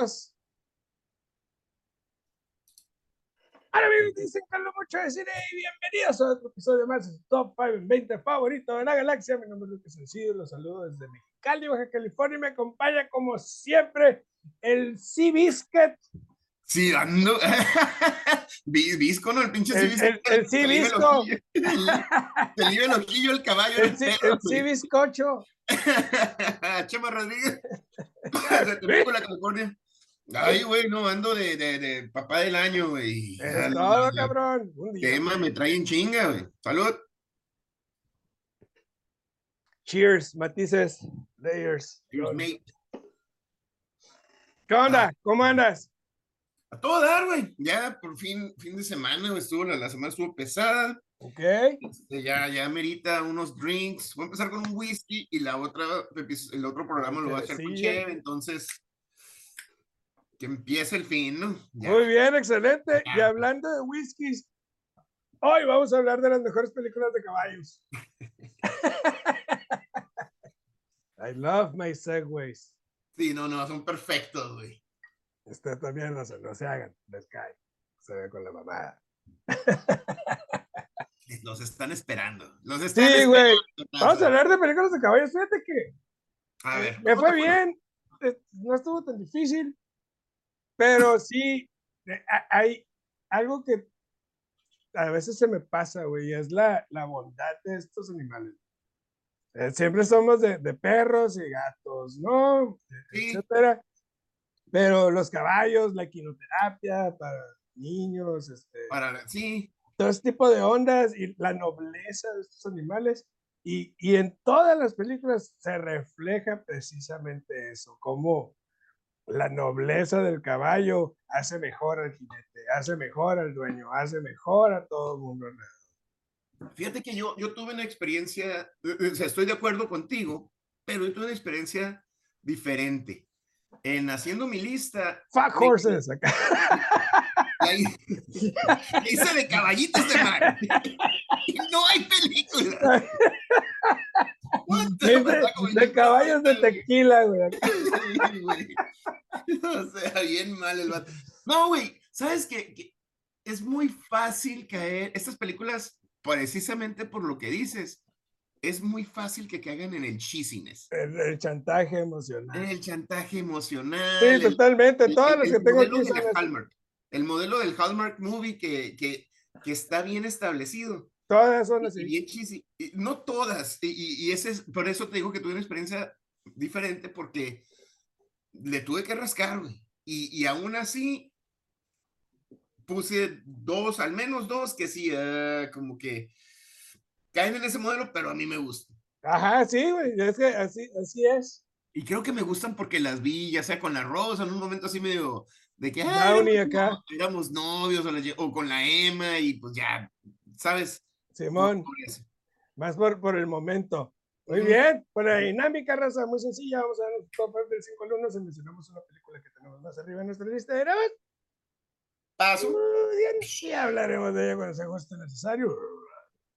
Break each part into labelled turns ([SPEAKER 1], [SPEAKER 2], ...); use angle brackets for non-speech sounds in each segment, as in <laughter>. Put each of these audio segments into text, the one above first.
[SPEAKER 1] Hola amigos, dicen Carlos Mucho de Cine y bienvenidos a otro episodio más de su Top 5 en 20 favorito de la galaxia. Mi nombre es Lucas Sencillo, los saludo desde Mexicali, Baja California y me acompaña como siempre el Sea Biscuit.
[SPEAKER 2] Sí, ando. <laughs> Visco, ¿no? El pinche
[SPEAKER 1] El, el, el Sea Bisco.
[SPEAKER 2] Te libre <laughs> el ojillo el caballo.
[SPEAKER 1] El, el Sea Bizcocho. <laughs>
[SPEAKER 2] Chema Rodríguez. De California. Ay, güey, no, ando de, de, de papá del año, güey.
[SPEAKER 1] Es
[SPEAKER 2] Ay,
[SPEAKER 1] todo, cabrón. Un día.
[SPEAKER 2] Tema me trae en chinga, güey. Salud.
[SPEAKER 1] Cheers, matices, layers.
[SPEAKER 2] Cheers, mate.
[SPEAKER 1] ¿Qué onda? ¿Cómo andas?
[SPEAKER 2] A todo dar, güey. Ya por fin, fin de semana, güey, estuvo, la, la semana estuvo pesada.
[SPEAKER 1] Ok.
[SPEAKER 2] Este, ya, ya merita unos drinks. Voy a empezar con un whisky y la otra, epi- el otro programa lo voy a hacer con cheve, entonces que empiece el fin, ¿no? Ya.
[SPEAKER 1] Muy bien, excelente. Y hablando de whiskies, hoy vamos a hablar de las mejores películas de caballos. <laughs> I love my segways.
[SPEAKER 2] Sí, no, no, son perfectos, güey.
[SPEAKER 1] Usted también no se, no se hagan, les cae. Se ve con la mamada. <laughs>
[SPEAKER 2] Los están esperando. Los están
[SPEAKER 1] Sí, güey. Vamos a hablar de películas de caballos. Fíjate que
[SPEAKER 2] A ver.
[SPEAKER 1] me
[SPEAKER 2] ¿cómo
[SPEAKER 1] fue bien. eh, No estuvo tan difícil. Pero sí, eh, ha- hay algo que a veces se me pasa, güey, es la, la bondad de estos animales. Eh, siempre somos de, de perros y gatos, ¿no?
[SPEAKER 2] Sí.
[SPEAKER 1] Etcétera. Pero los caballos, la quinoterapia para niños, este,
[SPEAKER 2] Para, sí,
[SPEAKER 1] todo ese tipo de ondas y la nobleza de estos animales. Y, y en todas las películas se refleja precisamente eso, cómo la nobleza del caballo hace mejor al jinete, hace mejor al dueño, hace mejor a todo el mundo.
[SPEAKER 2] fíjate que yo, yo tuve una experiencia, eh, eh, o sea, estoy de acuerdo contigo, pero yo tuve una experiencia diferente. En haciendo mi lista,
[SPEAKER 1] Fuck horses. acá. <laughs>
[SPEAKER 2] la hice de caballitos de mar. <laughs> No hay película. <laughs>
[SPEAKER 1] De, de caballos de tequila, güey.
[SPEAKER 2] Sí, güey. <laughs> O sea, bien mal el vato. No, güey, ¿sabes qué? Que Es muy fácil caer. Estas películas, precisamente por lo que dices, es muy fácil que caigan en el cheesiness,
[SPEAKER 1] El, el chantaje emocional.
[SPEAKER 2] el chantaje emocional.
[SPEAKER 1] Sí,
[SPEAKER 2] el-
[SPEAKER 1] totalmente.
[SPEAKER 2] el-
[SPEAKER 1] Todas las que tengo aquí son.
[SPEAKER 2] Hallmark. El modelo del Hallmark movie que, que, que está bien establecido.
[SPEAKER 1] Todas son así.
[SPEAKER 2] Y bien cheesy. Y no todas. Y, y- y ese es, por eso te digo que tuve una experiencia diferente porque le tuve que rascar, güey. Y, y aún así puse dos, al menos dos, que sí, ah, como que caen en ese modelo, pero a mí me gusta.
[SPEAKER 1] Ajá, sí, güey. Es que así, así es.
[SPEAKER 2] Y creo que me gustan porque las vi, ya sea con la Rosa, en un momento así medio de que "Ah,
[SPEAKER 1] Downey
[SPEAKER 2] éramos
[SPEAKER 1] acá.
[SPEAKER 2] no- éramos novios o, la o con la Emma y pues ya, ¿sabes?
[SPEAKER 1] Simón, más por, por el momento. Muy bien, por la dinámica, raza, muy sencilla. Vamos a dar un top five del 5 al 1. Si mencionamos una película que tenemos más arriba en nuestra lista de
[SPEAKER 2] Paso.
[SPEAKER 1] y hablaremos de ella cuando sea justo necesario.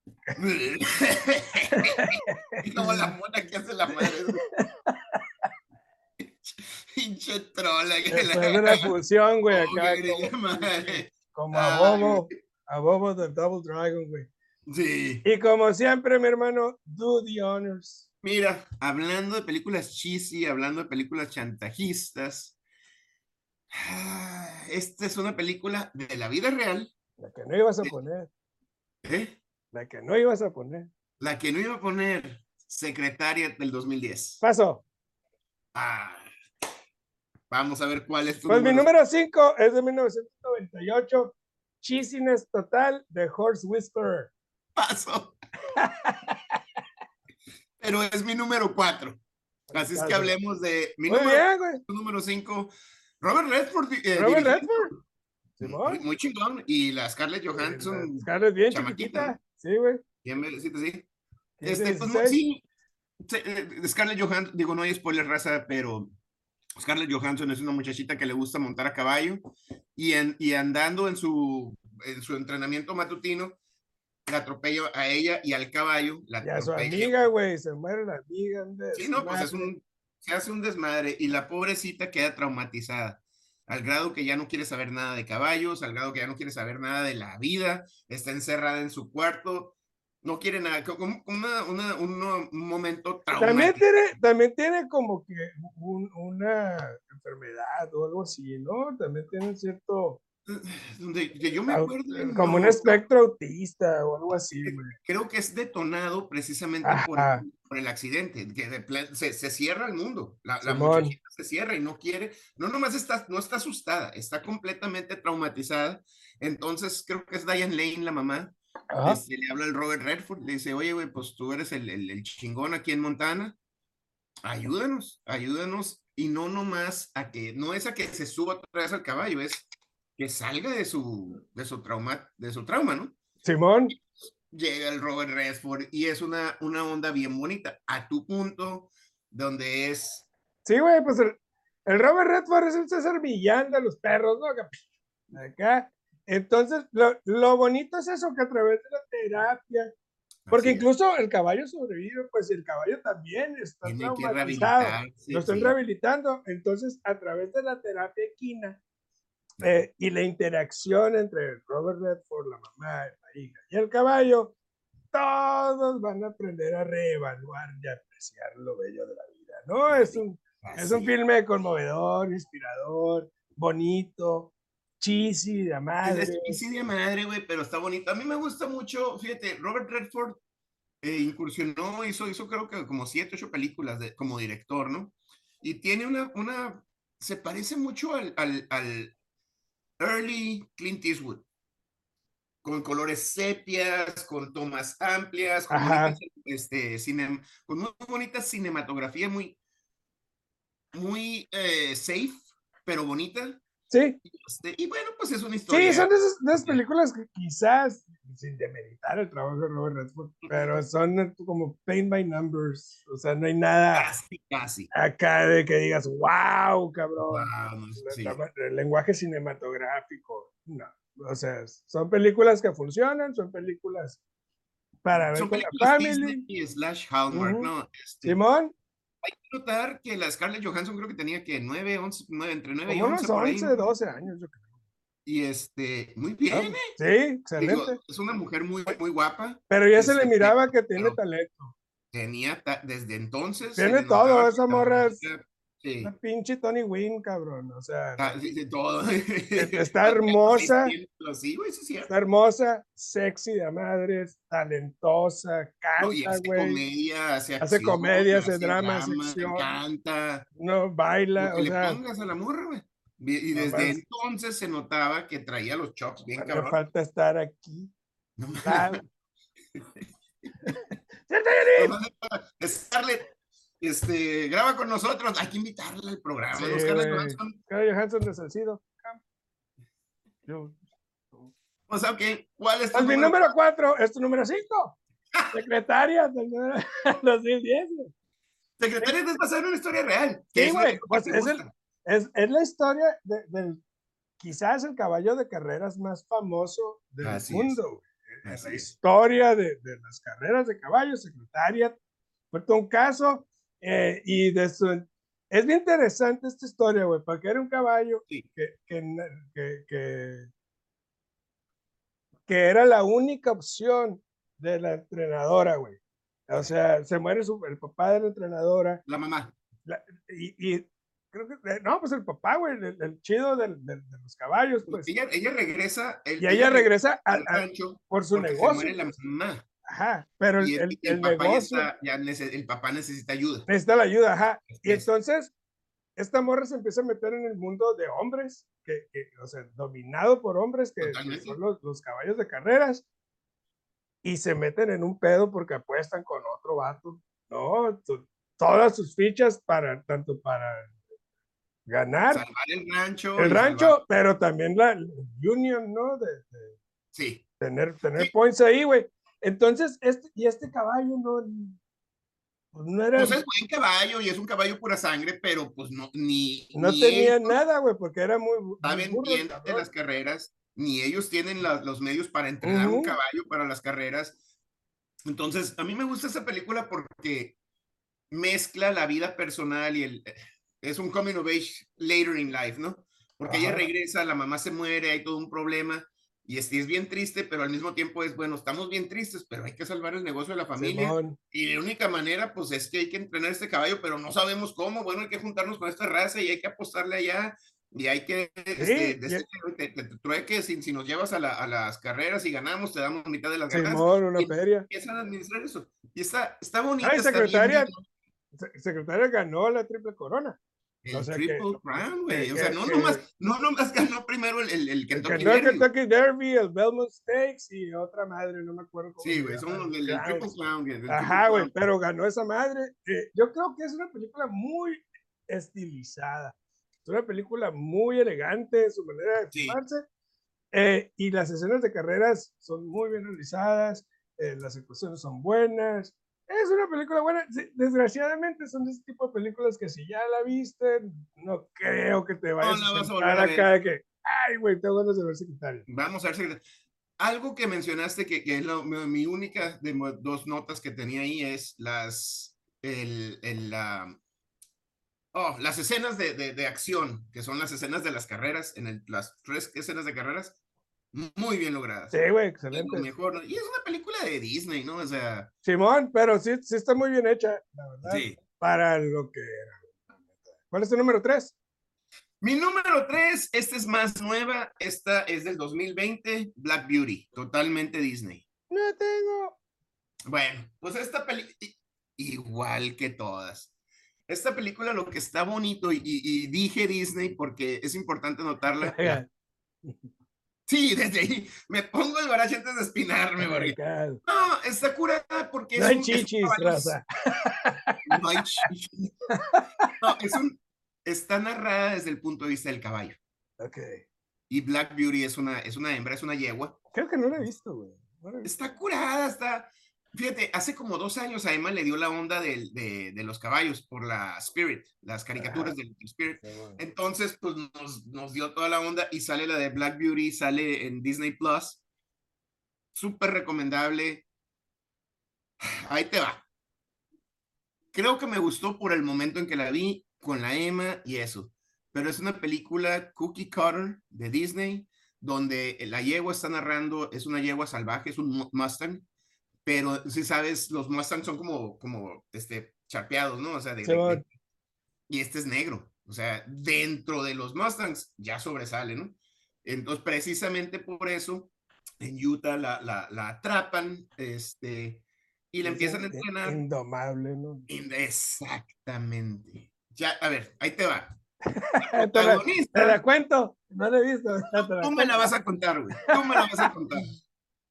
[SPEAKER 1] <laughs>
[SPEAKER 2] Como la mona que hace la madre. <laughs> Pinche trola.
[SPEAKER 1] de la fusión, güey, acá como, como a
[SPEAKER 2] Ay,
[SPEAKER 1] Bobo, a Bobo del Double Dragon, güey.
[SPEAKER 2] Sí.
[SPEAKER 1] Y como siempre, mi hermano, do the honors.
[SPEAKER 2] Mira, hablando de películas cheesy, hablando de películas chantajistas, <sighs> esta es una película de la vida real,
[SPEAKER 1] La que no ibas a poner,
[SPEAKER 2] ¿eh?
[SPEAKER 1] la que no ibas a poner.
[SPEAKER 2] la que no iba a poner secretaria del 2010.
[SPEAKER 1] Paso.
[SPEAKER 2] Ah, vamos a ver cuál es tu
[SPEAKER 1] Pues mi
[SPEAKER 2] número.
[SPEAKER 1] número 5 es de 1998. Cheesiness total de Horse Whisperer.
[SPEAKER 2] Paso. Pero es mi número cuatro. Así es que hablemos de mi
[SPEAKER 1] Muy
[SPEAKER 2] número,
[SPEAKER 1] bien, güey.
[SPEAKER 2] número cinco. Robert Redford. eh,
[SPEAKER 1] Robert Redford.
[SPEAKER 2] muy, muy chingón. Y la Scarlett Johansson.
[SPEAKER 1] Scarlett bien
[SPEAKER 2] chamaquita,
[SPEAKER 1] chiquitita. Sí, güey.
[SPEAKER 2] bien merecita, sí.
[SPEAKER 1] 15,
[SPEAKER 2] Este, pues, no,
[SPEAKER 1] 16.
[SPEAKER 2] sí. se- eh, Scarlett Johansson, digo, no hay spoiler raza, pero Scarlett Johansson es una muchachita que le gusta montar a caballo y, en, y andando en su, en su entrenamiento matutino, la atropella a ella y al caballo. La
[SPEAKER 1] Y a su amiga, güey. Se muere la amiga. un
[SPEAKER 2] Sí, no, pues es un, se hace un desmadre y la pobrecita queda traumatizada. al grado que ya no quiere saber nada de caballos, al grado que ya no quiere saber nada de la vida, está encerrada en su cuarto, no quiere nada, como una, una, un, momento traumático.
[SPEAKER 1] También tiene, también tiene como que una enfermedad o algo así, ¿no? También tiene cierto
[SPEAKER 2] donde yo me acuerdo.
[SPEAKER 1] Como un espectro autista o algo así.
[SPEAKER 2] Creo que es detonado precisamente por, por, el accidente, que se, se, cierra el mundo. La, la muchachita se cierra y no quiere, no nomás está, no está asustada, está completamente traumatizada. Entonces creo que es Diane Lane, la mamá. Este, le habla el Robert Redford, le dice, oye, güey, pues tú eres el, el, el chingón aquí en Montana. Ayúdanos, ayúdanos. Y no nomás a que, no es a que se suba otra vez al caballo, es que salga de su, de su trauma, de su trauma, ¿no?
[SPEAKER 1] Simón.
[SPEAKER 2] Llega el Robert Redford y es una, una onda bien bonita, a tu punto, donde es...
[SPEAKER 1] Sí, güey, pues el, el, Robert Redford es el César Millán de los perros, ¿no? Acá. Entonces, lo, lo bonito es eso, que a través de la terapia, porque incluso el caballo sobrevive, pues el caballo también está traumatizado. Lo están rehabilitando. Entonces, a través de la terapia equina, eh, y la interacción entre Robert Redford, la mamá, la hija y el caballo, todos van a aprender a reevaluar y apreciar lo bello de la vida, ¿no? Es un, es un filme conmovedor, inspirador, bonito, cheesy de madre.
[SPEAKER 2] Es cheesy de madre, güey, pero está bonito. A mí me gusta mucho, fíjate, Robert Redford eh, incursionó, hizo, hizo creo que como siete, ocho películas de, como director, ¿no? Y tiene una, una, se parece mucho al, al, al early Clint Eastwood, con colores sepias, con tomas amplias, con, este, con muy bonita cinematografía, muy, muy eh, safe, pero bonita.
[SPEAKER 1] Sí.
[SPEAKER 2] Este, y bueno, pues es una historia.
[SPEAKER 1] Sí, son de esas, películas que quizás, sin demeritar el trabajo de Robert Redford, pero son como paint by numbers. O sea, no hay nada
[SPEAKER 2] casi, casi.
[SPEAKER 1] acá de que digas, wow, cabrón. el, lenguaje cinematográfico, no. O sea, son películas que funcionan, son películas para ver son con la family.
[SPEAKER 2] slash Hallmark, ¿no?
[SPEAKER 1] Este, Simón
[SPEAKER 2] hay que notar que la Scarlett Johansson creo que tenía que 9, 11, 9, entre 9
[SPEAKER 1] y 11. 11, 12 años, yo creo.
[SPEAKER 2] Y este, muy bien, ¿eh?
[SPEAKER 1] Sí, excelente.
[SPEAKER 2] es una mujer muy, muy guapa.
[SPEAKER 1] Pero ya se le este, miraba que tiene talento.
[SPEAKER 2] Tenía, desde entonces.
[SPEAKER 1] Tiene todo, esa morra es Sí. La pinche Tony Wynn, cabrón. O sea,
[SPEAKER 2] ah, sí, todo. <laughs> <laughs>
[SPEAKER 1] está hermosa.
[SPEAKER 2] Sí, güey, sí,
[SPEAKER 1] está hermosa, sexy de madres, talentosa, canta, güey. hace
[SPEAKER 2] comedia, hace,
[SPEAKER 1] hace comedia, hace drama,
[SPEAKER 2] drama canta.
[SPEAKER 1] No, baila.
[SPEAKER 2] o le pongas a la morra, güey. Y desde entonces se notaba que traía los chops bien cabrón.
[SPEAKER 1] Me falta estar aquí. No me <laughs>
[SPEAKER 2] Scarlett, este, graba con nosotros, hay que invitarla al programa. Sí, Scarlett Johansson.
[SPEAKER 1] Scarlett Johansson de Salcido.
[SPEAKER 2] Yo. O sea, ok, ¿cuál es
[SPEAKER 1] tu número? Mi número 4 es tu número 5. <laughs> Secretaria del <laughs> 2010.
[SPEAKER 2] Secretaria es basada en una historia real.
[SPEAKER 1] Sí, güey. Pues es, es, es, la historia de, del quizás el caballo de carreras más famoso del mundo. Es. La historia de, de, las carreras de caballos, secretaria. Fue un caso eh, y de es bien interesante esta historia, güey, porque era un caballo que, que, que, que, era la única opción de la entrenadora, güey. O sea, se muere su, el papá de la entrenadora.
[SPEAKER 2] La mamá.
[SPEAKER 1] y, y, creo que, eh, no, pues el papá, güey, el, chido de los caballos, pues.
[SPEAKER 2] Ella, ella regresa.
[SPEAKER 1] y ella, regresa al, por su negocio. Se muere
[SPEAKER 2] la mamá.
[SPEAKER 1] Ajá, pero el, el, el, negocio.
[SPEAKER 2] Ya, el papá necesita ayuda.
[SPEAKER 1] Necesita la ayuda, ajá. Y entonces, esta morra se empieza a meter en el mundo de hombres, que, o sea, dominado por hombres, que, son los, los, caballos de carreras, y se meten en un pedo porque apuestan con otro vato, ¿no? Todas sus fichas para, tanto para ganar.
[SPEAKER 2] Salvar el rancho.
[SPEAKER 1] El rancho, pero también la, union, ¿no? De,
[SPEAKER 2] sí.
[SPEAKER 1] Tener, tener points ahí, güey. Entonces, este, y este caballo no,
[SPEAKER 2] pues no era. Pues es buen caballo y es un caballo pura sangre, pero pues no, ni.
[SPEAKER 1] No tenía nada, güey, porque era muy.
[SPEAKER 2] Saben bien de las carreras, ni ellos tienen los medios para entrenar un caballo para las carreras. Entonces, a mí me gusta esa película porque mezcla la vida personal y el. Es un coming of age later in life, ¿no? porque ella regresa, la mamá se muere, hay todo un problema. Y es, es bien triste, pero al mismo tiempo es, bueno, estamos bien tristes, pero hay que salvar el negocio de la familia. Y la única manera, pues, es que hay que entrenar este caballo, pero no sabemos cómo. Bueno, hay que juntarnos con esta raza y hay que apostarle allá. Y hay que, este, te, que si, si, nos llevas a, la, a, las carreras y ganamos, te damos mitad de las
[SPEAKER 1] ganas. una
[SPEAKER 2] y
[SPEAKER 1] feria.
[SPEAKER 2] Empiezan a administrar eso. Y está, está bonito.
[SPEAKER 1] Ay, secretaria, secretaria ganó la triple corona.
[SPEAKER 2] El o sea Triple Crown, güey. O sea, no, nomás, no nomás ganó primero el, el, el Kentucky
[SPEAKER 1] Derby. El Kentucky Derby, el Belmont Stakes y otra madre, no me acuerdo
[SPEAKER 2] cómo. Sí, güey, son los del Triple Crown.
[SPEAKER 1] Ajá, güey, pero ganó esa madre. Eh, yo creo que es una película muy estilizada. Es una película muy elegante en su manera de filmarse. Eh, y las escenas de carreras son muy bien realizadas, eh, las actuaciones son buenas, es una película buena. Desgraciadamente son de ese tipo de películas que si ya la viste, no creo que te vayas a, sentar acá de que, ay, güey, tengo ganas de ver secretario.
[SPEAKER 2] Vamos a ver secretario. Algo que mencionaste que, que es lo, mi, única de dos notas que tenía ahí es las, el, el, la, oh, las escenas de, de, de, acción, que son las escenas de las carreras, en el, las tres escenas de carreras, muy bien logradas.
[SPEAKER 1] Sí, güey, excelente.
[SPEAKER 2] Mejor, y es una película de Disney, ¿no? O sea.
[SPEAKER 1] Simón, pero sí, sí está muy bien hecha, la verdad. Sí. Para lo que era. ¿Cuál es tu número tres?
[SPEAKER 2] Mi número tres, esta es más nueva, esta es del 2020, Black Beauty, totalmente Disney.
[SPEAKER 1] No tengo.
[SPEAKER 2] Bueno, pues esta película, igual que todas. Esta película lo que está bonito, y, y dije Disney porque es importante notarla. <laughs> Sí, <laughs> desde ahí me pongo el baraje antes de espinarme, No, está curada porque
[SPEAKER 1] no es hay un, chichis, raza.
[SPEAKER 2] No hay chichis. No, es un, está narrada desde el punto de vista del caballo.
[SPEAKER 1] Ok.
[SPEAKER 2] Y Black Beauty es una, es una hembra, es una yegua.
[SPEAKER 1] Creo que no la he visto, güey.
[SPEAKER 2] está curada, está, Fíjate, hace como dos años a Emma le dio la onda de, de, de los caballos por la Spirit, las caricaturas del Spirit. Entonces, pues nos, nos, dio toda la onda y sale la de Black Beauty, sale en Disney Plus. Súper recomendable. Ahí te va. Creo que me gustó por el momento en que la vi con la Emma y eso. Pero es una película cookie cutter de Disney, donde la yegua está narrando, es una yegua salvaje, es un Mustang pero si sabes, los Mustangs son como, como, este, chapeados, ¿no? O sea, de, y este es negro, o sea, dentro de los Mustangs ya sobresale, ¿no? Entonces, precisamente por eso, en Utah la, la, la atrapan, este, y la empiezan a entrenar.
[SPEAKER 1] Indomable, ¿no?
[SPEAKER 2] Exactamente. Ya, a ver, ahí te va. <laughs>
[SPEAKER 1] te, la, te, la, cuento, no la he visto. <laughs>
[SPEAKER 2] Tú me la vas a contar, güey. Tú me la vas a contar.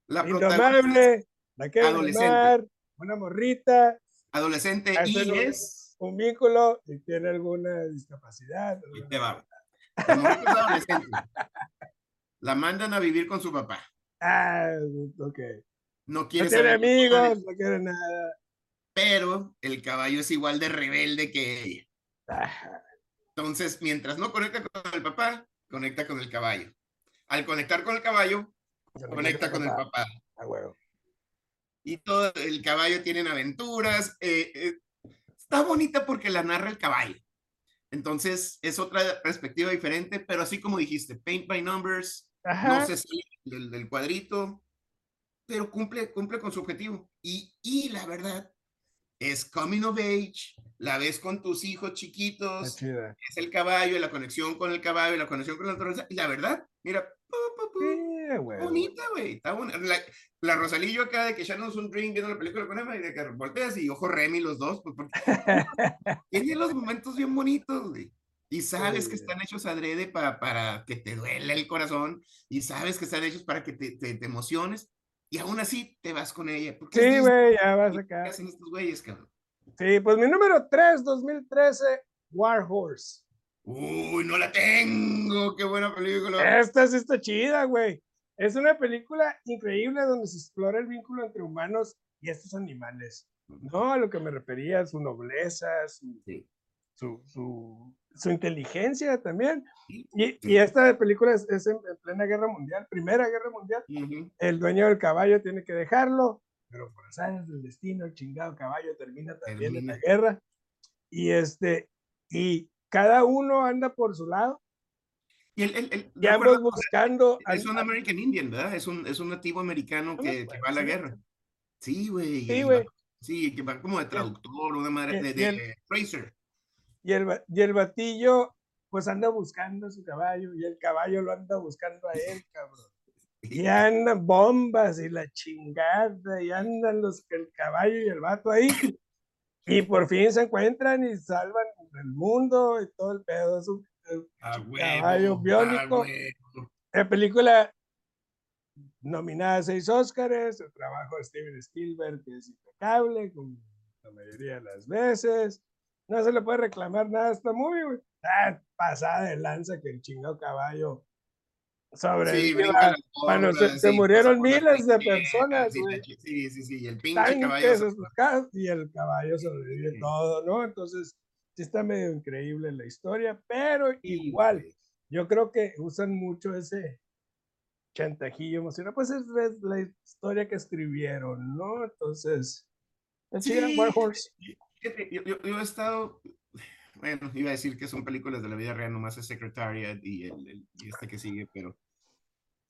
[SPEAKER 1] La <laughs> Indomable, la que adolescente. una morrita.
[SPEAKER 2] Adolescente y es.
[SPEAKER 1] Un vínculo y tiene alguna discapacidad.
[SPEAKER 2] Y te va. La, adolescente. la mandan a vivir con su papá.
[SPEAKER 1] Ah, ok.
[SPEAKER 2] No quiere
[SPEAKER 1] no tiene amigos, no quiere nada.
[SPEAKER 2] Pero el caballo es igual de rebelde que ella. Entonces, mientras no conecta con el papá, conecta con el caballo. Al conectar con el caballo, conecta, con, el papá.
[SPEAKER 1] Ah, huevo
[SPEAKER 2] y todo el caballo tienen aventuras. Eh, eh, está bonita porque la narra el caballo. Entonces es otra perspectiva diferente, pero así como dijiste, paint by numbers, no se sale del, cuadrito, pero cumple, cumple con su objetivo. Y, y la verdad, es coming of age, la ves con tus hijos chiquitos, es el caballo, la conexión con el caballo, la conexión con la naturaleza, y la verdad, mira, bonita, güey, está buena. La, la, Rosalillo acá de que ya no es un drink viendo la película con Emma y de que volteas y ojo Remy los dos, pues porque <laughs> tiene los momentos bien bonitos, güey. Y sabes que están hechos adrede para, para que te duele el corazón y sabes que están hechos para que te, te, te emociones y aún así te vas con ella.
[SPEAKER 1] Sí, güey, ya vas acá.
[SPEAKER 2] ¿Qué hacen estos güeyes, cabrón?
[SPEAKER 1] Sí, pues mi número 3, 2013, War Horse.
[SPEAKER 2] Uy, no la tengo. Qué buena película.
[SPEAKER 1] Esta sí está chida, güey. Es una película increíble donde se explora el vínculo entre humanos y estos animales. No, a lo que me refería, su nobleza, su, su, su, inteligencia también. Y, y, esta película es, en, plena guerra mundial, primera guerra mundial. El dueño del caballo tiene que dejarlo, pero por años del destino, el chingado caballo termina también en la guerra. Y este, y cada uno anda por su lado.
[SPEAKER 2] Y, el, el, el,
[SPEAKER 1] y ambos buscando.
[SPEAKER 2] Es un American Indian, ¿verdad? Es un, es un nativo americano que, que va a la guerra. Sí, güey.
[SPEAKER 1] Sí, güey.
[SPEAKER 2] Sí, que va como de traductor, una madre de, de, Fraser.
[SPEAKER 1] Y el, y el batillo, pues anda buscando su caballo, y el caballo lo anda buscando a él, cabrón. <laughs> Y andan bombas y la chingada, y andan los el caballo y el vato ahí. <laughs> Y por fin se encuentran y salvan el mundo y todo el pedo. Es un, caballo biónico. La película nominada a seis Óscares, el trabajo de Steven Spielberg que es impecable, como la mayoría de las veces. No se le puede reclamar nada a esta movie, güey. Ah, pasada de lanza que el chingado caballo sobrevivió. bueno, se, murieron miles de personas.
[SPEAKER 2] Sí, sí, sí, y el pinche caballo.
[SPEAKER 1] Y el caballo sobrevive todo, ¿no? Entonces, sí está medio increíble la historia, pero igual, yo creo que usan mucho ese chantajillo emocional, pues es, la historia que escribieron, ¿no? Entonces,
[SPEAKER 2] sí, Horse. Yo, yo, yo, he estado, bueno, iba a decir que son películas de la vida real, nomás es Secretariat y, el, y este que sigue, pero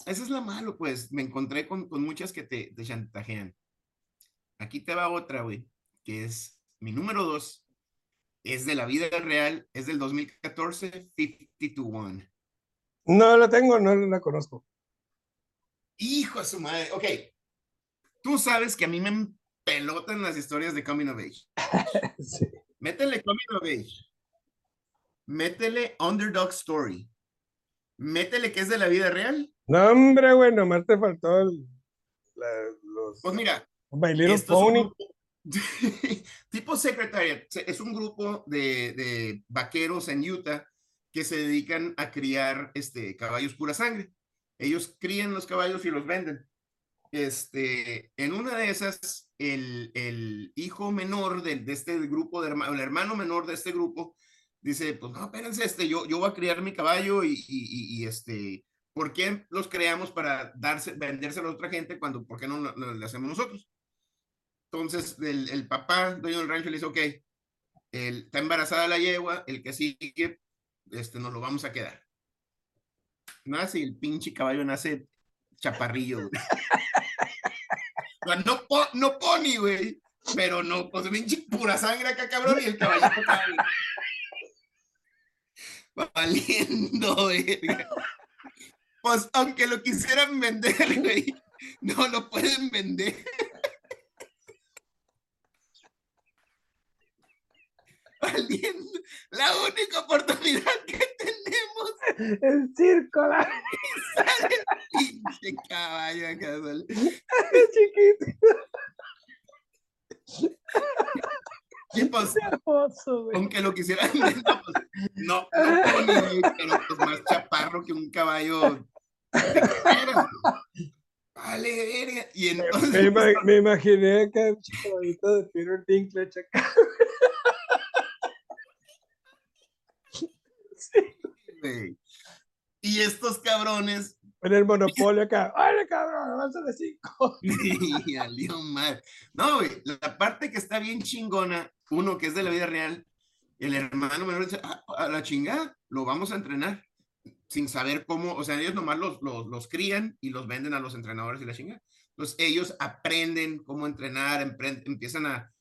[SPEAKER 2] eso es lo malo, pues, me encontré con, con muchas que te, te chantajean. Aquí te va otra, güey, que es mi número dos, es de la vida real, es del 2014, 52
[SPEAKER 1] No la tengo, no la conozco.
[SPEAKER 2] Hijo de su madre. Ok. Tú sabes que a mí me pelotan las historias de Coming of Age. <laughs> sí. Métele Coming of Age. Métele Underdog Story. Métele que es de la vida real.
[SPEAKER 1] No, hombre, bueno, más te faltó el, los.
[SPEAKER 2] Pues mira.
[SPEAKER 1] My Little Pony. <laughs>
[SPEAKER 2] tipo Secretariat. Es un grupo de, de, vaqueros en Utah que se dedican a criar este, caballos pura sangre. Ellos crían los caballos y los venden. Este, en una de esas, el, el hijo menor de, de este grupo, de, el hermano menor de este grupo, dice, pues no, espérense, este, yo, yo voy a criar mi caballo y, y, este, ¿por qué los creamos para darse, vendérselo a otra gente cuando, ¿por qué no lo, hacemos nosotros? Entonces, el, papá, dueño del rancho, le dice, ok, está embarazada la yegua, el que sigue, este, nos lo vamos a quedar nace el pinche caballo nace chaparrillo. no, no pony, güey. Pero no, pues pinche pura sangre acá, cabrón, y el caballo Valiendo, güey. Pues aunque lo quisieran vender, güey, no lo pueden vender. Valiendo. La única oportunidad que tenemos.
[SPEAKER 1] El circo, la.
[SPEAKER 2] Pinche caballo acá,
[SPEAKER 1] Chiquito.
[SPEAKER 2] ¿Qué pasó? Hermoso, Aunque lo quisieran no, pues, no, no pero pues más chaparro que un caballo. Vale, verga. Y entonces.
[SPEAKER 1] Me, me, imaginé acá un caballito de Peter Dinklage acá.
[SPEAKER 2] Y estos cabrones.
[SPEAKER 1] En el monopolio acá. ¡Ay, cabrón! ¡Avanza de cinco! <laughs>
[SPEAKER 2] mal. No, güey. La parte que está bien chingona, uno que es de la vida real, el hermano menor dice: ah, a la chingada, lo vamos a entrenar. Sin saber cómo, o sea, ellos nomás los, los, los crían y los venden a los entrenadores y la chingada. Entonces, ellos aprenden cómo entrenar, empiezan a.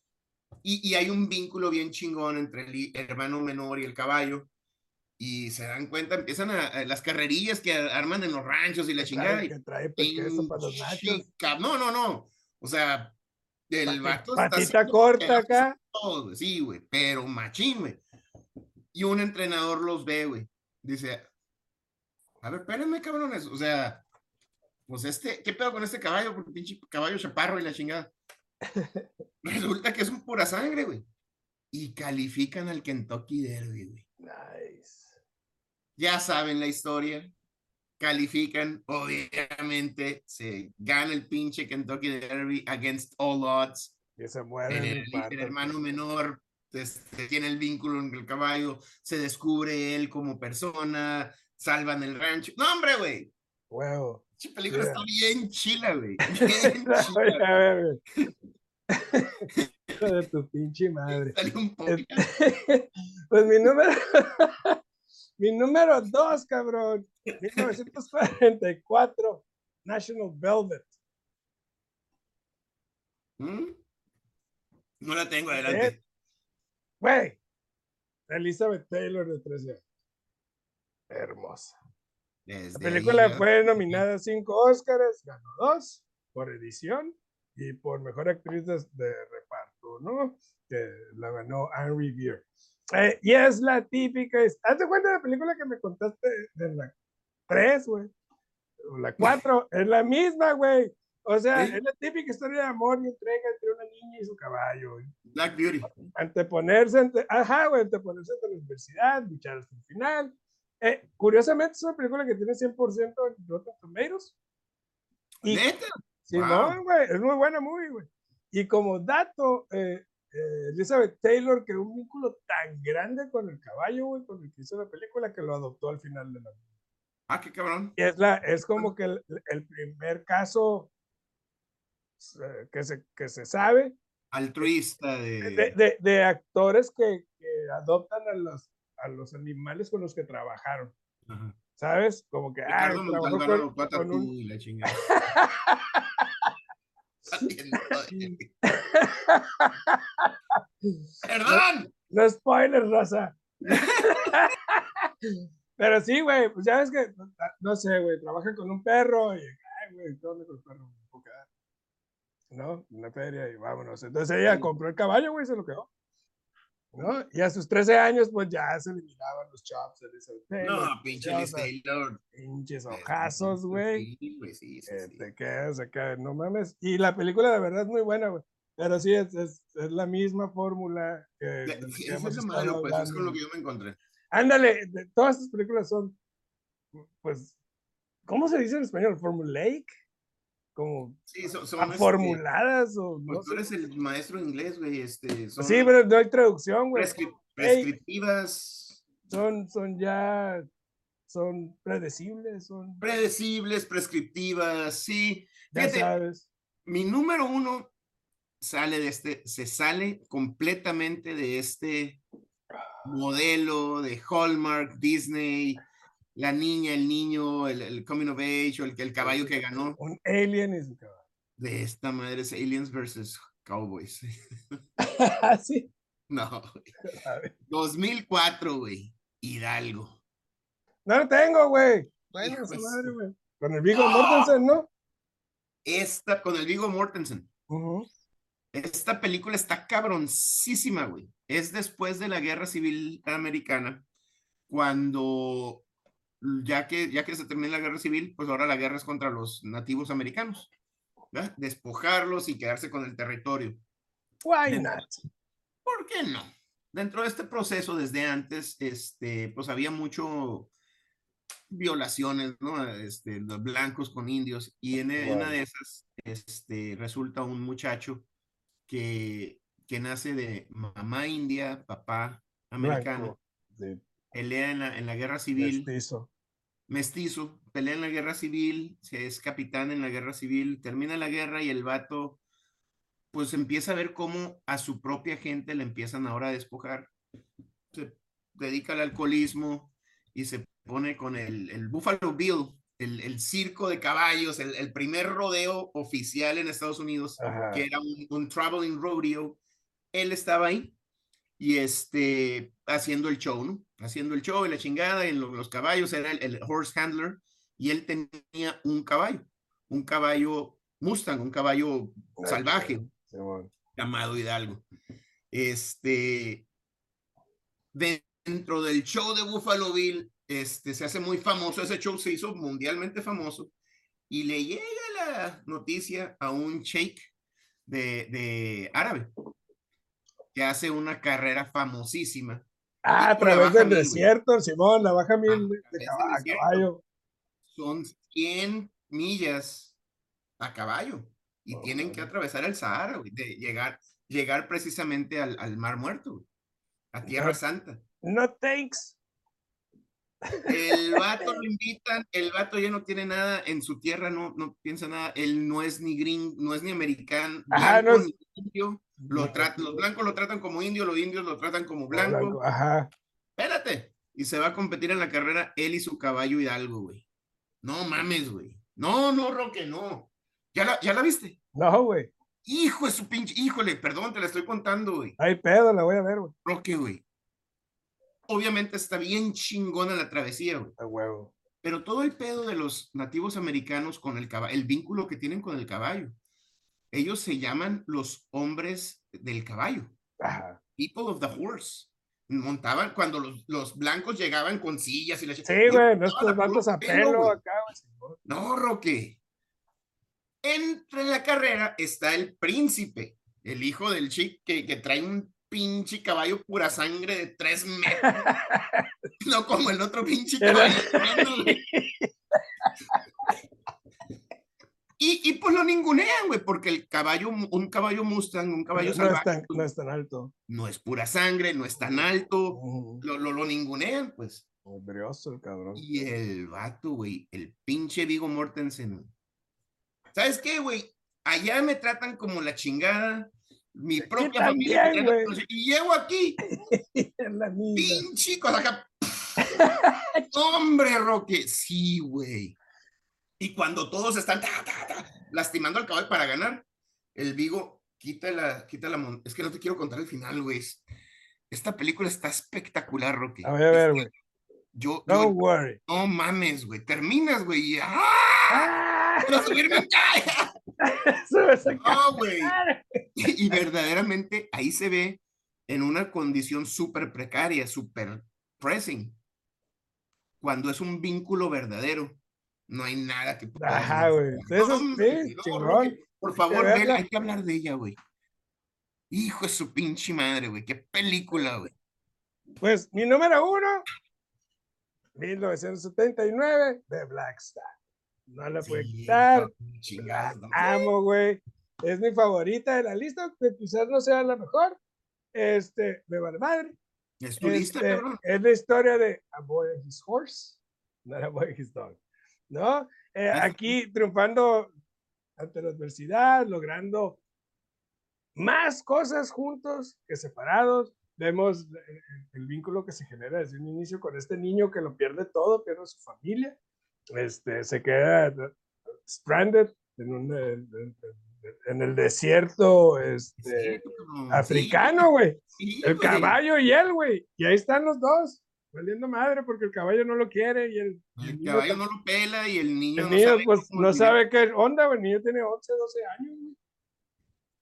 [SPEAKER 2] Y, y hay un vínculo bien chingón entre el hermano menor y el caballo y se dan cuenta, empiezan a, las carrerillas que arman en los ranchos y la chingada.
[SPEAKER 1] Que trae para los nachos.
[SPEAKER 2] No, no, no. O sea, el vato
[SPEAKER 1] Patita corta acá.
[SPEAKER 2] Todo, sí, güey, pero machín, güey. Y un entrenador los ve, güey. Dice, a ver, espérenme, cabrones. O sea, pues este, ¿qué pedo con este caballo? Porque pinche caballo chaparro y la chingada. <laughs> Resulta que es un pura sangre, güey. Y califican al Kentucky Derby, güey. Ya saben la historia, califican, obviamente se gana el pinche Kentucky Derby against all odds.
[SPEAKER 1] Y se muere.
[SPEAKER 2] El, hermano menor este, tiene el vínculo en el caballo, se descubre él como persona, salvan el rancho. No, hombre, güey.
[SPEAKER 1] Wow.
[SPEAKER 2] Esta película está bien chila, güey. <laughs> Bien chila.
[SPEAKER 1] a ver, <laughs> de tu pinche madre.
[SPEAKER 2] Un <laughs>
[SPEAKER 1] pues mi número Mi número dos, cabrón. 1944, National Velvet.
[SPEAKER 2] ¿Mm? No la tengo, adelante.
[SPEAKER 1] Güey, Elizabeth Taylor de 13 años. Hermosa. la película fue nominada a cinco Oscars, ganó dos por edición y por mejor actriz de, reparto, ¿no? Que la ganó Anne Revere. Eh, y es la típica, hazte cuenta de la película que me contaste de la 3, güey, o la 4, <laughs> es la misma, güey. O sea, es la típica historia de amor y entrega entre una niña y su caballo.
[SPEAKER 2] Black Beauty.
[SPEAKER 1] Anteponerse, ante, ajá, güey, anteponerse ante la universidad, luchar hasta el final. Eh, curiosamente, es una película que tiene 100% en Rotten Tomatoes.
[SPEAKER 2] Y, ¿Neta?
[SPEAKER 1] Sí, no, güey, es muy buena movie, güey. Y como dato, eh, eh, Elizabeth Taylor creó un vínculo tan grande con el caballo, güey, con el que hizo la película, que lo adoptó al final de la.
[SPEAKER 2] Ah, qué cabrón.
[SPEAKER 1] Y es, la, es como que el, el primer caso eh, que se, que se sabe.
[SPEAKER 2] Altruista
[SPEAKER 1] de... De, de, actores que, que, adoptan a los, a los animales con los que trabajaron. ¿Sabes? Como que... ah, con, con un... la chingada. <laughs> <laughs> <laughs> <laughs>
[SPEAKER 2] Perdón.
[SPEAKER 1] No, no spoilers, raza. Pero sí, güey, pues ya ves que, no, sé, güey, trabaja con un perro y, ay, güey, ¿dónde con el perro? ¿no? Una feria y vámonos. Entonces ella compró el caballo, güey, se lo quedó. ¿No? Y a sus 13 años, pues ya se le miraban los chops.
[SPEAKER 2] no, pinche Liz Taylor.
[SPEAKER 1] Pinches ojazos, güey.
[SPEAKER 2] Sí, güey, sí, sí,
[SPEAKER 1] sí. Te quedas acá, no mames. Y la película de verdad es muy buena, güey. Pero sí, es, es, es la misma fórmula que.
[SPEAKER 2] que es lo malo, pues, es con lo que yo me encontré.
[SPEAKER 1] Ándale, todas estas películas son, pues, ¿cómo se dice en español? ¿Formulaic? Como
[SPEAKER 2] sí, son, son
[SPEAKER 1] este, formuladas o
[SPEAKER 2] no tú eres el maestro inglés, güey, este,
[SPEAKER 1] son sí, pero no hay traducción, güey.
[SPEAKER 2] prescriptivas.
[SPEAKER 1] son, son ya, son predecibles, son
[SPEAKER 2] predecibles, prescriptivas, sí.
[SPEAKER 1] Ya sabes.
[SPEAKER 2] Mi número uno sale de este, se sale completamente de este modelo de Hallmark, Disney, la niña, el niño, el, coming of age, o el, el caballo que ganó.
[SPEAKER 1] Un alien es un caballo.
[SPEAKER 2] De esta madre es Aliens versus Cowboys. <laughs>
[SPEAKER 1] ¿Sí?
[SPEAKER 2] No. <laughs> 2004, güey. Hidalgo.
[SPEAKER 1] No lo tengo, güey. Bueno, madre, güey. Con el Vigo Mortensen, ¿no?
[SPEAKER 2] Esta, con el Vigo Mortensen. Esta película está cabroncísima, güey. Es después de la Guerra Civil Americana, cuando ya que, ya que se termina la guerra civil, pues ahora la guerra es contra los nativos americanos. Despojarlos y quedarse con el territorio.
[SPEAKER 1] Why not?
[SPEAKER 2] ¿Por qué no? Dentro de este proceso, desde antes, este, pues había mucho violaciones, ¿no? Este, los blancos con indios, y en, una de esas, este, resulta un muchacho que, que nace de mamá india, papá americano, pelea en la, en la guerra civil.
[SPEAKER 1] Mestizo.
[SPEAKER 2] Mestizo, pelea en la guerra civil, se es capitán en la guerra civil, termina la guerra y el vato, pues empieza a ver cómo a su propia gente le empiezan ahora a despojar. Se dedica al alcoholismo y se pone con el, el Buffalo Bill, el, el, circo de caballos, el, el, primer rodeo oficial en Estados Unidos, que era un, un traveling rodeo. Él estaba ahí y este, haciendo el show, ¿no? Haciendo el show y la chingada, y los, caballos, era el, horse handler, y él tenía un caballo, un caballo Mustang, un caballo salvaje, llamado Hidalgo. Este, dentro del show de Buffalo Bill, este, se hace muy famoso, ese show se hizo mundialmente famoso, y le llega la noticia a un sheikh de, de árabe, que hace una carrera famosísima.
[SPEAKER 1] Ah, a través del desierto, Simón, la baja mil de caballo.
[SPEAKER 2] Son 100 millas a caballo y tienen que atravesar el Sahara, de llegar, llegar precisamente al, al Mar Muerto, a Tierra Santa.
[SPEAKER 1] No thanks.
[SPEAKER 2] El vato <laughs> lo invitan, el vato ya no tiene nada en su tierra, no, no piensa nada, él no es ni gring, no es ni americano, ni indio, lo los blancos lo tratan como indio, los indios lo tratan como blanco.
[SPEAKER 1] Ajá.
[SPEAKER 2] Espérate, y se va a competir en la carrera él y su caballo Hidalgo, güey. No mames, güey. No, no, Roque, no. ¿Ya la, ¿Ya la viste?
[SPEAKER 1] No, güey.
[SPEAKER 2] Hijo de su pinche, híjole, perdón, te la estoy contando, güey.
[SPEAKER 1] Ay, pedo, la voy a ver, güey.
[SPEAKER 2] Roque, güey. Obviamente está bien chingona la travesía, güey.
[SPEAKER 1] A huevo.
[SPEAKER 2] Pero todo el pedo de los nativos americanos con el caballo, el vínculo que tienen con el caballo. Ellos se llaman los hombres del caballo.
[SPEAKER 1] Ajá.
[SPEAKER 2] People of the horse. Montaban cuando los, los blancos llegaban con sillas y la
[SPEAKER 1] Sí, güey, no estos vatos a pelo acá, güey.
[SPEAKER 2] No, Roque. Entre la carrera está el príncipe, el hijo del chic que, que trae un pinche caballo pura sangre de tres metros. <laughs> no como el otro pinche caballo. y, y pues lo ningunean, güey, porque el caballo, un caballo Mustang, un caballo
[SPEAKER 1] No es, tan,
[SPEAKER 2] pues,
[SPEAKER 1] no es tan alto.
[SPEAKER 2] no es pura sangre, no es tan alto, lo, lo, lo ningunean, pues.
[SPEAKER 1] Brioso el cabrón.
[SPEAKER 2] Y el vato, güey, el pinche Vigo Mortensen. ¿Sabes qué, güey? Allá me tratan como la chingada. Mi propia familia.
[SPEAKER 1] también,
[SPEAKER 2] Y llego aquí, <laughs> pinche cosa acá. <laughs> Hombre, Roque, sí, güey. Y cuando todos están ta, ta, ta, lastimando al caballo para ganar, el Vigo quita la, quita la Es que no te quiero contar el final, güey. Esta película está espectacular, Roque.
[SPEAKER 1] La voy a ver, güey.
[SPEAKER 2] Yo, yo-
[SPEAKER 1] Don't worry.
[SPEAKER 2] no mames, güey. Terminas, güey. ¡Ah!
[SPEAKER 1] ¡Ah!
[SPEAKER 2] ¡Quiero subirme <laughs>
[SPEAKER 1] a <laughs>
[SPEAKER 2] No, güey. Y verdaderamente ahí se ve en una condición súper precaria, súper pressing. Cuando es un vínculo verdadero, no hay nada que pueda
[SPEAKER 1] Ajá, güey. Eso sí, chingón.
[SPEAKER 2] Por favor, vela, hay que hablar de ella, güey. Hijo de su pinche madre, güey. Qué película, güey.
[SPEAKER 1] Pues mi número uno, 1979, de Black Star. No la puedo
[SPEAKER 2] Sí,
[SPEAKER 1] quitar. Amo, güey. Es mi favorita de la lista, que quizás no sea la mejor. Este, me vale madre.
[SPEAKER 2] ¿Es tu lista,
[SPEAKER 1] Este,
[SPEAKER 2] cabrón?
[SPEAKER 1] es la historia de A Boy and His Horse, not A Boy and His Dog. ¿No? Eh, aquí triunfando ante la adversidad, logrando más cosas juntos que separados. Vemos eh, el, el vínculo que se genera desde un inicio con este niño que lo pierde todo, pierde su familia, este, se queda stranded en, un, eh, en- en el desierto este,
[SPEAKER 2] Sí,
[SPEAKER 1] africano, güey.
[SPEAKER 2] sí,
[SPEAKER 1] El caballo y él, güey. Y ahí están los dos, valiendo madre porque el caballo no lo quiere y el, y el
[SPEAKER 2] caballo no lo pela y el niño
[SPEAKER 1] el
[SPEAKER 2] no sabe
[SPEAKER 1] pues no sabe qué onda, güey. El niño tiene 11, 12 años, güey.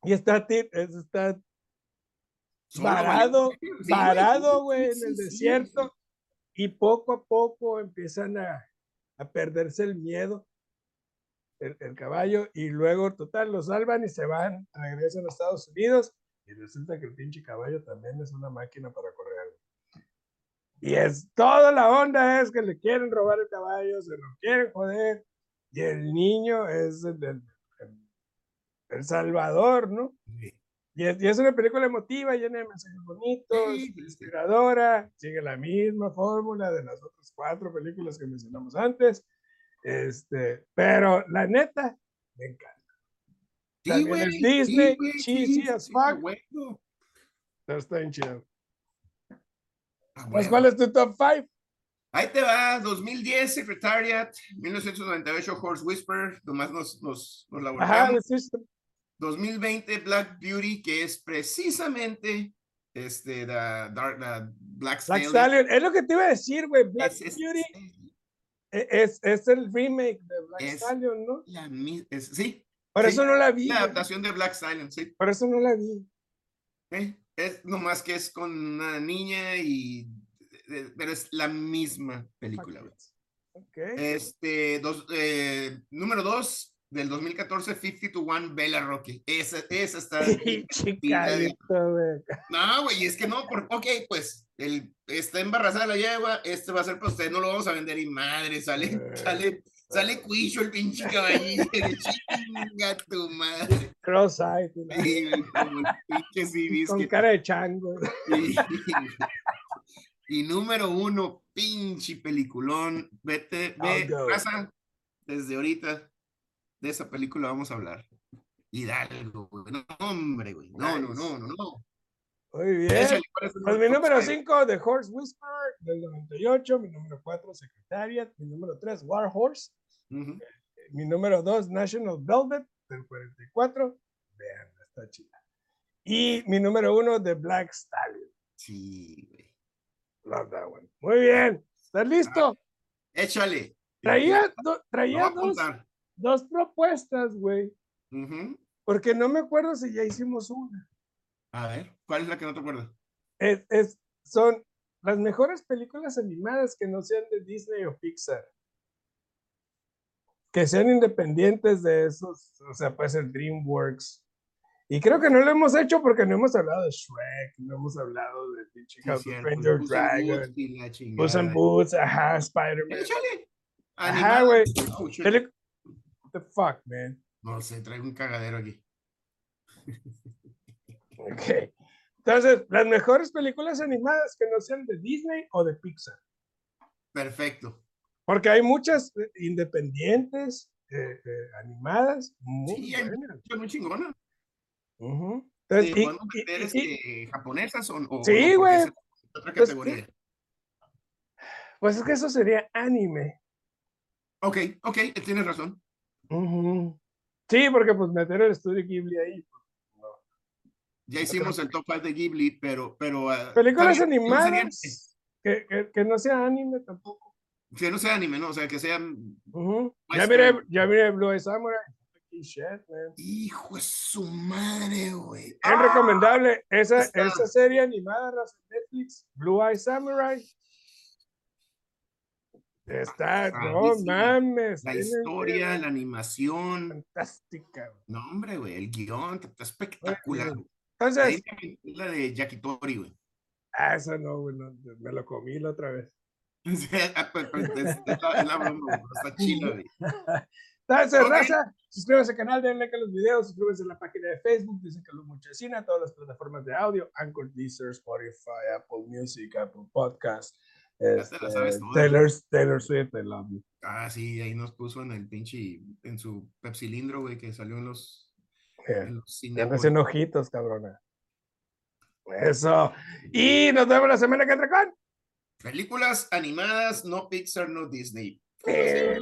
[SPEAKER 1] Y está, está varado,
[SPEAKER 2] sí,
[SPEAKER 1] güey, en el desierto. Y poco a poco empiezan a, a perderse el miedo, el, el caballo, y luego, total, lo salvan y se van, regresan a Estados Unidos. Y resulta que el pinche caballo también es una máquina para correr. Y es toda la onda es que le quieren robar el caballo, se lo quieren joder. Y el niño es el, el- el- salvador, ¿no?
[SPEAKER 2] sí.
[SPEAKER 1] Y es, y es una película emotiva, llena de mensajes bonitos,
[SPEAKER 2] Sí, pues,
[SPEAKER 1] inspiradora, sigue la misma fórmula de las otras cuatro películas que mencionamos antes. Este, pero la neta, me encanta.
[SPEAKER 2] Sí,
[SPEAKER 1] También
[SPEAKER 2] güey,
[SPEAKER 1] es
[SPEAKER 2] sí,
[SPEAKER 1] Disney,
[SPEAKER 2] güey,
[SPEAKER 1] cheesy
[SPEAKER 2] sí,
[SPEAKER 1] as
[SPEAKER 2] sí,
[SPEAKER 1] fuck. está bien chido.
[SPEAKER 2] Ah,
[SPEAKER 1] Pues. ¿cuál es tu top 5?
[SPEAKER 2] Ahí te va, 2010 Secretariat, 1998 Horse Whisper, nomás nos, nos, nos la
[SPEAKER 1] Ajá.
[SPEAKER 2] 2020 Black Beauty, que es precisamente este, la, Dark, la Black
[SPEAKER 1] Black
[SPEAKER 2] Stallion.
[SPEAKER 1] Es lo que te iba a decir, güey. Black
[SPEAKER 2] Es- es-
[SPEAKER 1] Beauty e- es, es el remake de Black
[SPEAKER 2] Es-
[SPEAKER 1] Stallion, ¿no?
[SPEAKER 2] la es- sí,
[SPEAKER 1] Por
[SPEAKER 2] sí,
[SPEAKER 1] eso no la vi.
[SPEAKER 2] la adaptación de Black Stallion, sí.
[SPEAKER 1] Por eso no la vi.
[SPEAKER 2] ¿eh? Es nomás que es con una niña y... eh, Pero es la misma película, güey.
[SPEAKER 1] Ok.
[SPEAKER 2] Este, dos, eh, número dos del 2014, 50 to 1, Bella Rocky. Esa, esa está. <laughs>
[SPEAKER 1] Chicadito, güey.
[SPEAKER 2] No, güey, es que no, por, ok, pues, el, está embarazada la yegua, este va a ser para usted, no lo vamos a vender y madre, sale, sale, sale cuicho el pinche caballito, chinga tu madre.
[SPEAKER 1] Cross-eyed. y la-
[SPEAKER 2] Sí, güey, como el pinche
[SPEAKER 1] Con
[SPEAKER 2] que-
[SPEAKER 1] cara de chango.
[SPEAKER 2] Sí. Y número uno, pinche peliculón. Vete, ve, raza, desde ahorita de esa película vamos a hablar. Hidalgo, güey. No, hombre, güey. No, no, no, no, no.
[SPEAKER 1] Muy bien.
[SPEAKER 2] Échale, ¿cuál es tu
[SPEAKER 1] Pues mi número
[SPEAKER 2] five?
[SPEAKER 1] 5, The Horse Whisperer, del 98. Mi número 4, Secretariat. Mi número 3, War Horse.
[SPEAKER 2] Ujú.
[SPEAKER 1] Mi número 2, National Velvet, del 44. Vean, está chida. Y mi número 1, The Black Stallion.
[SPEAKER 2] Sí, güey.
[SPEAKER 1] Love that one. Muy bien. ¿Estás listo?
[SPEAKER 2] Échale.
[SPEAKER 1] Traía, do- traía
[SPEAKER 2] a
[SPEAKER 1] dos. Dos propuestas, güey. Porque no me acuerdo si ya hicimos una.
[SPEAKER 2] A ver, ¿cuál es la que no te acuerdas?
[SPEAKER 1] Es, es- son las mejores películas animadas que no sean de Disney o Pixar. Que sean independientes de esos, o sea, puede ser DreamWorks. Y creo que no lo hemos hecho porque no hemos hablado de Shrek, no hemos hablado de pinche
[SPEAKER 2] Sí, Puss in Boots
[SPEAKER 1] Dragon, Puss Boots, ajá, Spider-Man. Ajá, güey. Peli- What the fuck, man?
[SPEAKER 2] No sé, traigo un cagadero aquí.
[SPEAKER 1] Ok. Entonces, las mejores películas animadas que no sean de Disney o de Pixar.
[SPEAKER 2] Perfecto.
[SPEAKER 1] Porque hay muchas eh, independientes eh, eh, animadas muy
[SPEAKER 2] Sí, hay muchas muy chingona.
[SPEAKER 1] Ujú. Entonces,
[SPEAKER 2] Sí,
[SPEAKER 1] y-
[SPEAKER 2] ¿Podemos
[SPEAKER 1] y-
[SPEAKER 2] este, japonesas o, o
[SPEAKER 1] Sí, güey.
[SPEAKER 2] Otra
[SPEAKER 1] Pues,
[SPEAKER 2] categoría.
[SPEAKER 1] pues es que eso sería anime.
[SPEAKER 2] Ok, ok, tienes razón.
[SPEAKER 1] Ujú. Sí, porque pues meter el estudio Ghibli ahí. pues, no.
[SPEAKER 2] Ya hicimos el top 5 de Ghibli, pero. pero ah,
[SPEAKER 1] Películas
[SPEAKER 2] no
[SPEAKER 1] animadas que, que, que no sea anime tampoco.
[SPEAKER 2] que no sea anime, ¿no? O sea, que sean.
[SPEAKER 1] Ujú. Ya
[SPEAKER 2] Western.
[SPEAKER 1] miré, ya miré Blue Eye Samurai. Shit, man.
[SPEAKER 2] Hijo de su madre, güey.
[SPEAKER 1] Es
[SPEAKER 2] ¡Ah!
[SPEAKER 1] recomendable esa,
[SPEAKER 2] está.
[SPEAKER 1] esa serie animada en Netflix, Blue Eye Samurai. Está, no mames.
[SPEAKER 2] La historia, la animación.
[SPEAKER 1] Fantástica. güey.
[SPEAKER 2] No, hombre, güey. El guion está espectacular. güey.
[SPEAKER 1] Entonces,
[SPEAKER 2] Ahí la de Yakitori, güey.
[SPEAKER 1] ah, eso no, güey, no, me lo comí la otra vez. Entonces,
[SPEAKER 2] Ok.
[SPEAKER 1] raza, suscríbanse al canal, denle like a los videos, suscríbanse a la página de Facebook, dicen que lo mucho cine, todas las plataformas de audio, Anchor, Deezer, Spotify, Apple Music, Apple Podcast,
[SPEAKER 2] La sabes
[SPEAKER 1] este. Taylor, Taylor Swift, I love you.
[SPEAKER 2] Ah, sí, ahí nos puso en el pinche, en su pepsilindro, güey, que salió en los,
[SPEAKER 1] Yeah.
[SPEAKER 2] en los
[SPEAKER 1] me hacen ojitos, cabrona. Eso. Y nos vemos la semana que entra con.
[SPEAKER 2] Películas animadas, no Pixar, no Disney.
[SPEAKER 1] Eh,